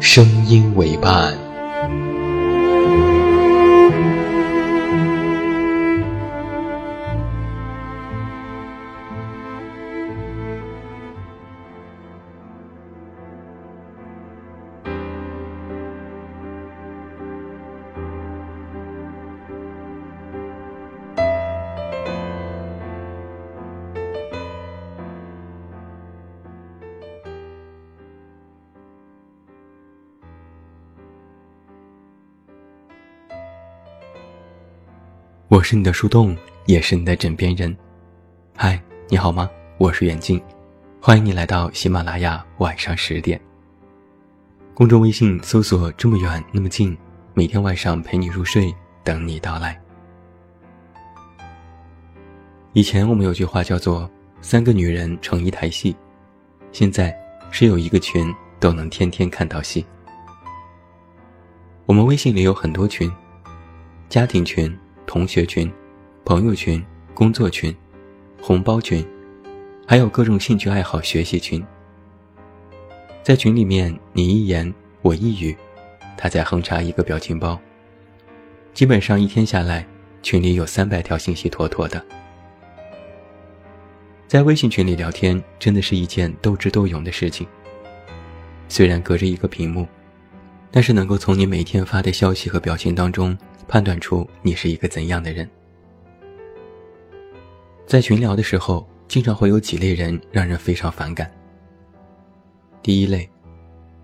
声音为伴。我是你的树洞，也是你的枕边人。嗨，你好吗？我是远近，欢迎你来到喜马拉雅晚上十点。公众微信搜索“这么远那么近”，每天晚上陪你入睡，等你到来。以前我们有句话叫做“三个女人成一台戏”，现在是有一个群都能天天看到戏。我们微信里有很多群，家庭群。同学群、朋友群、工作群、红包群，还有各种兴趣爱好学习群。在群里面，你一言我一语，他在哼插一个表情包。基本上一天下来，群里有三百条信息妥妥的。在微信群里聊天，真的是一件斗智斗勇的事情。虽然隔着一个屏幕，但是能够从你每天发的消息和表情当中。判断出你是一个怎样的人。在群聊的时候，经常会有几类人让人非常反感。第一类，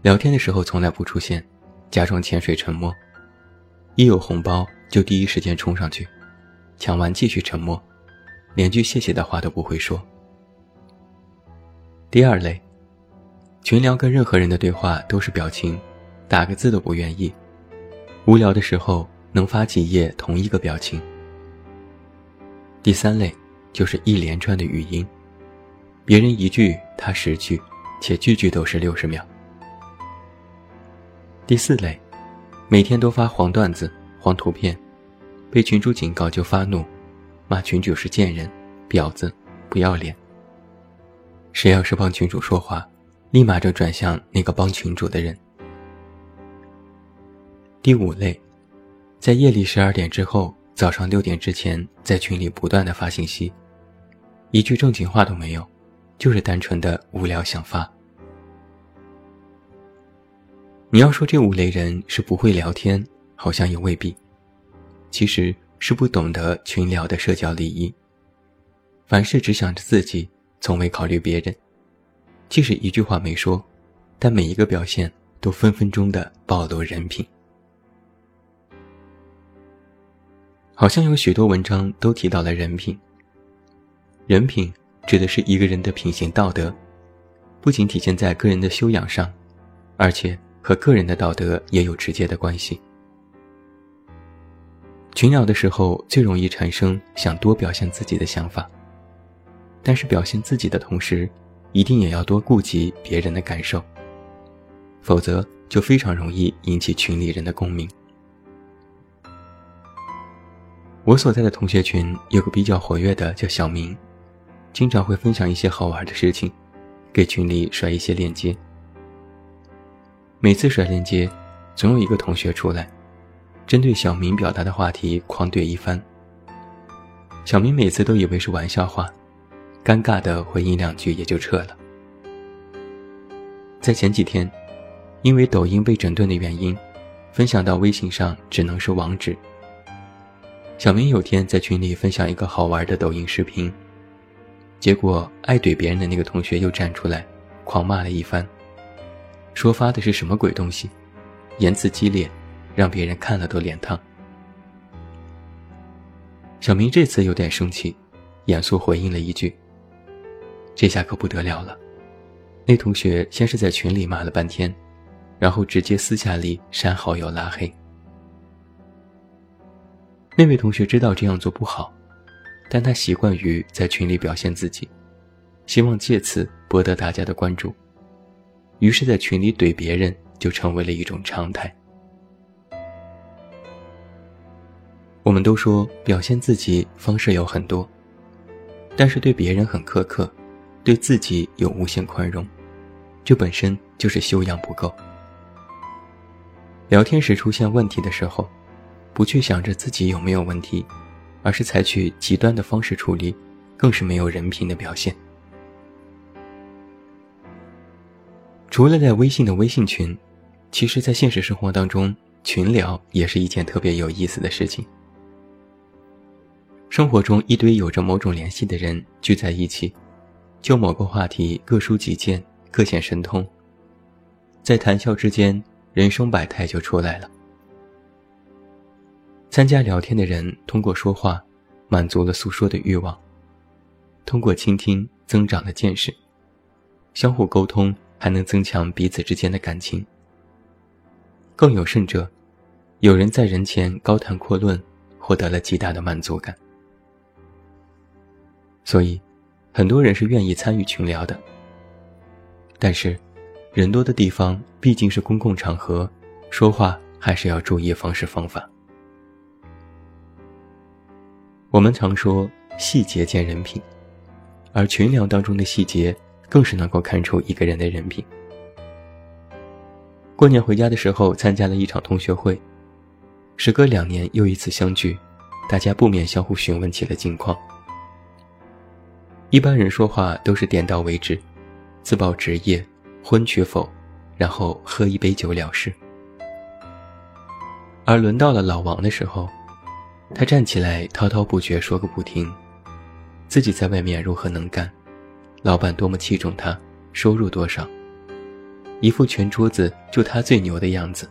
聊天的时候从来不出现，假装潜水沉默，一有红包就第一时间冲上去，抢完继续沉默，连句谢谢的话都不会说。第二类，群聊跟任何人的对话都是表情，打个字都不愿意，无聊的时候。能发几页同一个表情。第三类就是一连串的语音，别人一句他十句，且句句都是六十秒。第四类，每天都发黄段子、黄图片，被群主警告就发怒，骂群主是贱人、婊子、不要脸。谁要是帮群主说话，立马就转向那个帮群主的人。第五类。在夜里十二点之后，早上六点之前，在群里不断的发信息，一句正经话都没有，就是单纯的无聊想发。你要说这五类人是不会聊天，好像也未必，其实是不懂得群聊的社交礼仪。凡事只想着自己，从未考虑别人，即使一句话没说，但每一个表现都分分钟的暴露人品。好像有许多文章都提到了人品。人品指的是一个人的品行道德，不仅体现在个人的修养上，而且和个人的道德也有直接的关系。群聊的时候最容易产生想多表现自己的想法，但是表现自己的同时，一定也要多顾及别人的感受，否则就非常容易引起群里人的共鸣。我所在的同学群有个比较活跃的，叫小明，经常会分享一些好玩的事情，给群里甩一些链接。每次甩链接，总有一个同学出来，针对小明表达的话题狂怼一番。小明每次都以为是玩笑话，尴尬的回应两句也就撤了。在前几天，因为抖音被整顿的原因，分享到微信上只能是网址。小明有天在群里分享一个好玩的抖音视频，结果爱怼别人的那个同学又站出来，狂骂了一番，说发的是什么鬼东西，言辞激烈，让别人看了都脸烫。小明这次有点生气，严肃回应了一句：“这下可不得了了。”那同学先是在群里骂了半天，然后直接私下里删好友拉黑。那位同学知道这样做不好，但他习惯于在群里表现自己，希望借此博得大家的关注，于是，在群里怼别人就成为了一种常态。我们都说表现自己方式有很多，但是对别人很苛刻，对自己有无限宽容，这本身就是修养不够。聊天时出现问题的时候。不去想着自己有没有问题，而是采取极端的方式处理，更是没有人品的表现。除了在微信的微信群，其实，在现实生活当中，群聊也是一件特别有意思的事情。生活中，一堆有着某种联系的人聚在一起，就某个话题各抒己见，各显神通，在谈笑之间，人生百态就出来了。参加聊天的人通过说话，满足了诉说的欲望；通过倾听，增长了见识；相互沟通，还能增强彼此之间的感情。更有甚者，有人在人前高谈阔论，获得了极大的满足感。所以，很多人是愿意参与群聊的。但是，人多的地方毕竟是公共场合，说话还是要注意方式方法。我们常说细节见人品，而群聊当中的细节更是能够看出一个人的人品。过年回家的时候，参加了一场同学会，时隔两年又一次相聚，大家不免相互询问起了近况。一般人说话都是点到为止，自报职业、婚娶否，然后喝一杯酒了事。而轮到了老王的时候。他站起来，滔滔不绝说个不停，自己在外面如何能干，老板多么器重他，收入多少，一副全桌子就他最牛的样子，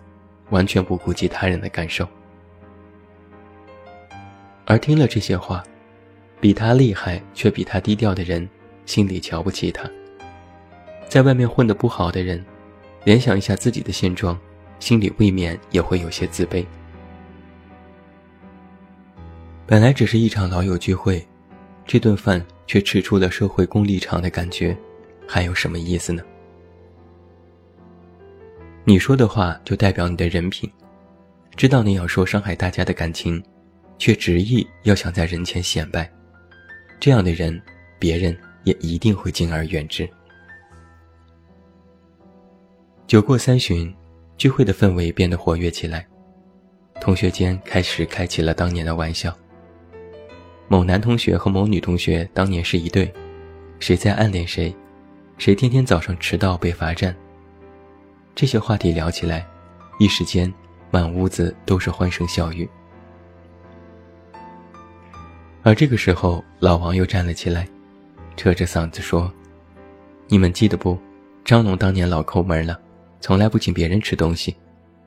完全不顾及他人的感受。而听了这些话，比他厉害却比他低调的人，心里瞧不起他；在外面混得不好的人，联想一下自己的现状，心里未免也会有些自卑。本来只是一场老友聚会，这顿饭却吃出了社会功利场的感觉，还有什么意思呢？你说的话就代表你的人品，知道你要说伤害大家的感情，却执意要想在人前显摆，这样的人，别人也一定会敬而远之。酒过三巡，聚会的氛围变得活跃起来，同学间开始开起了当年的玩笑。某男同学和某女同学当年是一对，谁在暗恋谁，谁天天早上迟到被罚站。这些话题聊起来，一时间满屋子都是欢声笑语。而这个时候，老王又站了起来，扯着嗓子说：“你们记得不？张龙当年老抠门了，从来不请别人吃东西，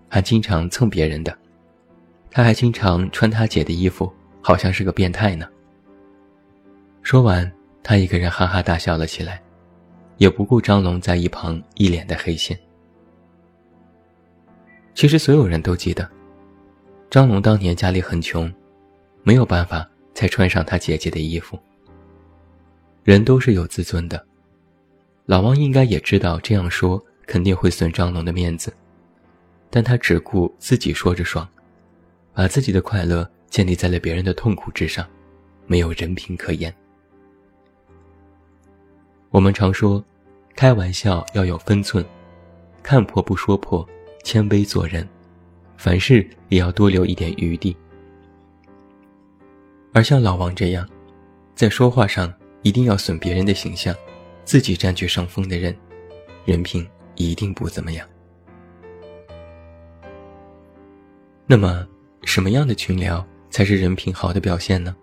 还经常蹭别人的，他还经常穿他姐的衣服。”好像是个变态呢。说完，他一个人哈哈大笑了起来，也不顾张龙在一旁一脸的黑线。其实所有人都记得，张龙当年家里很穷，没有办法才穿上他姐姐的衣服。人都是有自尊的，老王应该也知道这样说肯定会损张龙的面子，但他只顾自己说着爽，把自己的快乐。建立在了别人的痛苦之上，没有人品可言。我们常说，开玩笑要有分寸，看破不说破，谦卑做人，凡事也要多留一点余地。而像老王这样，在说话上一定要损别人的形象，自己占据上风的人，人品一定不怎么样。那么，什么样的群聊才是人品好的表现呢？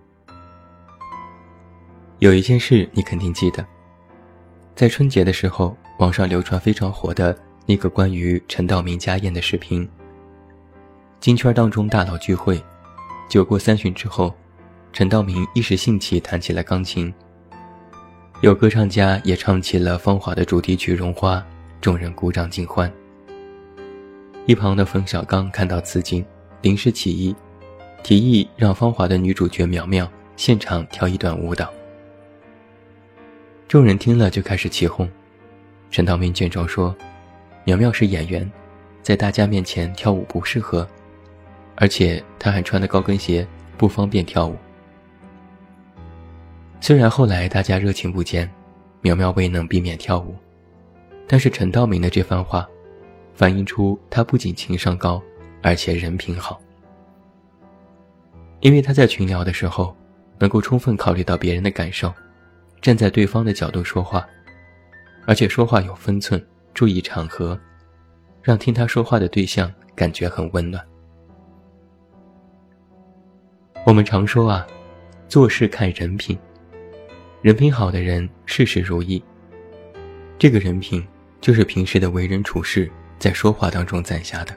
有一件事你肯定记得，在春节的时候，网上流传非常火的那个关于陈道明家宴的视频。金圈当中大佬聚会，酒过三巡之后，陈道明一时兴起弹起了钢琴。有歌唱家也唱起了《芳华》的主题曲《绒花》，众人鼓掌尽欢。一旁的冯小刚看到此景。临时起意，提议让《芳华》的女主角苗苗现场跳一段舞蹈。众人听了就开始起哄。陈道明见状说：“苗苗是演员，在大家面前跳舞不适合，而且她还穿的高跟鞋，不方便跳舞。”虽然后来大家热情不减，苗苗未能避免跳舞，但是陈道明的这番话，反映出他不仅情商高。而且人品好，因为他在群聊的时候，能够充分考虑到别人的感受，站在对方的角度说话，而且说话有分寸，注意场合，让听他说话的对象感觉很温暖。我们常说啊，做事看人品，人品好的人事事如意。这个人品就是平时的为人处事，在说话当中攒下的。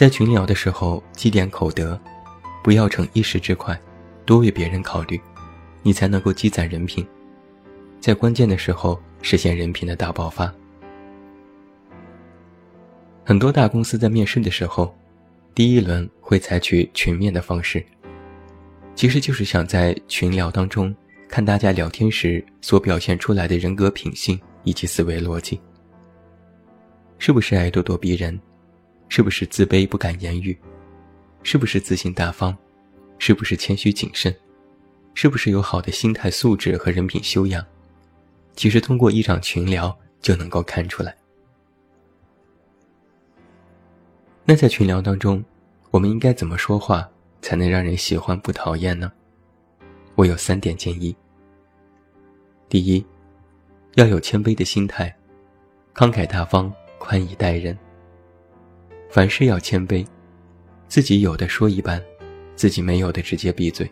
在群聊的时候积点口德，不要逞一时之快，多为别人考虑，你才能够积攒人品，在关键的时候实现人品的大爆发。很多大公司在面试的时候，第一轮会采取群面的方式，其实就是想在群聊当中看大家聊天时所表现出来的人格品性以及思维逻辑，是不是爱咄咄逼人。是不是自卑不敢言语？是不是自信大方？是不是谦虚谨慎？是不是有好的心态素质和人品修养？其实通过一场群聊就能够看出来。那在群聊当中，我们应该怎么说话才能让人喜欢不讨厌呢？我有三点建议。第一，要有谦卑的心态，慷慨大方，宽以待人。凡事要谦卑，自己有的说一半，自己没有的直接闭嘴。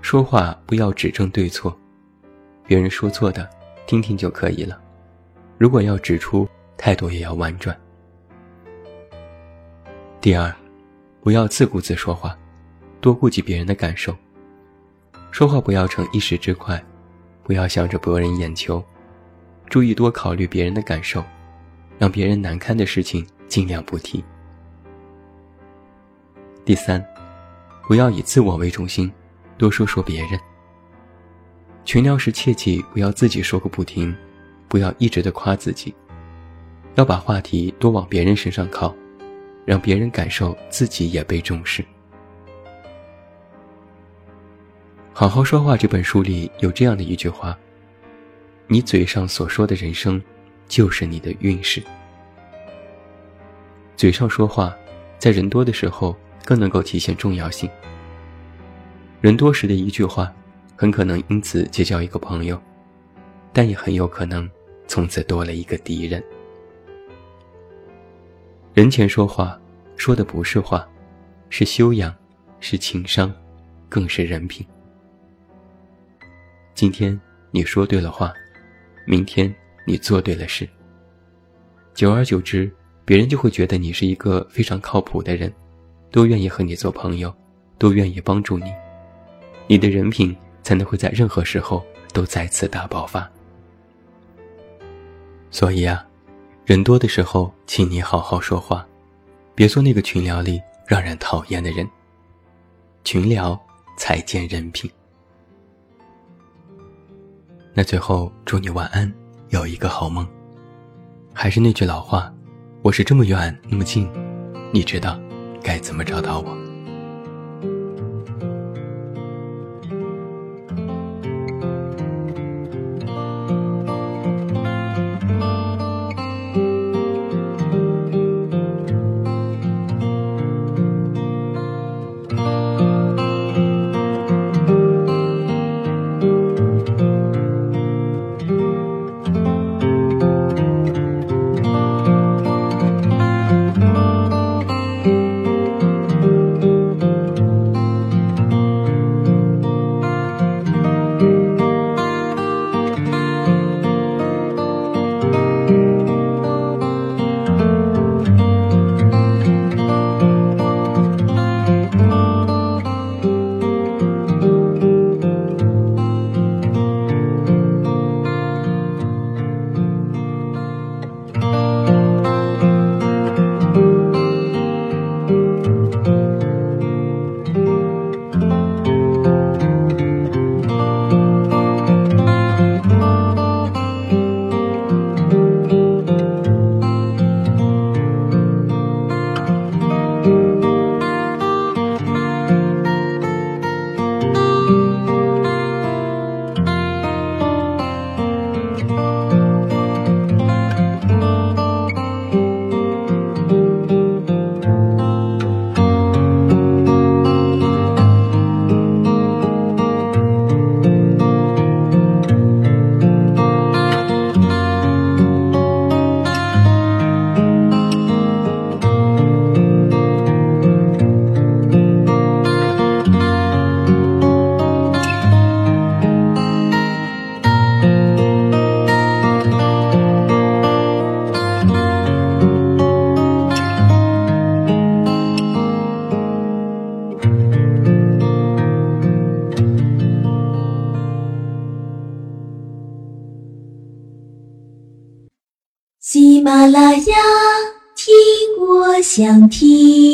说话不要指正对错，别人说错的听听就可以了。如果要指出，态度也要婉转。第二，不要自顾自说话，多顾及别人的感受。说话不要逞一时之快，不要想着博人眼球，注意多考虑别人的感受，让别人难堪的事情。尽量不提。第三，不要以自我为中心，多说说别人。群聊时切记不要自己说个不停，不要一直的夸自己，要把话题多往别人身上靠，让别人感受自己也被重视。好好说话这本书里有这样的一句话：你嘴上所说的人生，就是你的运势。嘴上说话，在人多的时候更能够体现重要性。人多时的一句话，很可能因此结交一个朋友，但也很有可能从此多了一个敌人。人前说话，说的不是话，是修养，是情商，更是人品。今天你说对了话，明天你做对了事，久而久之。别人就会觉得你是一个非常靠谱的人，都愿意和你做朋友，都愿意帮助你，你的人品才能会在任何时候都再次大爆发。所以啊，人多的时候，请你好好说话，别做那个群聊里让人讨厌的人。群聊才见人品。那最后祝你晚安，有一个好梦。还是那句老话。我是这么远那么近，你知道该怎么找到我？想听。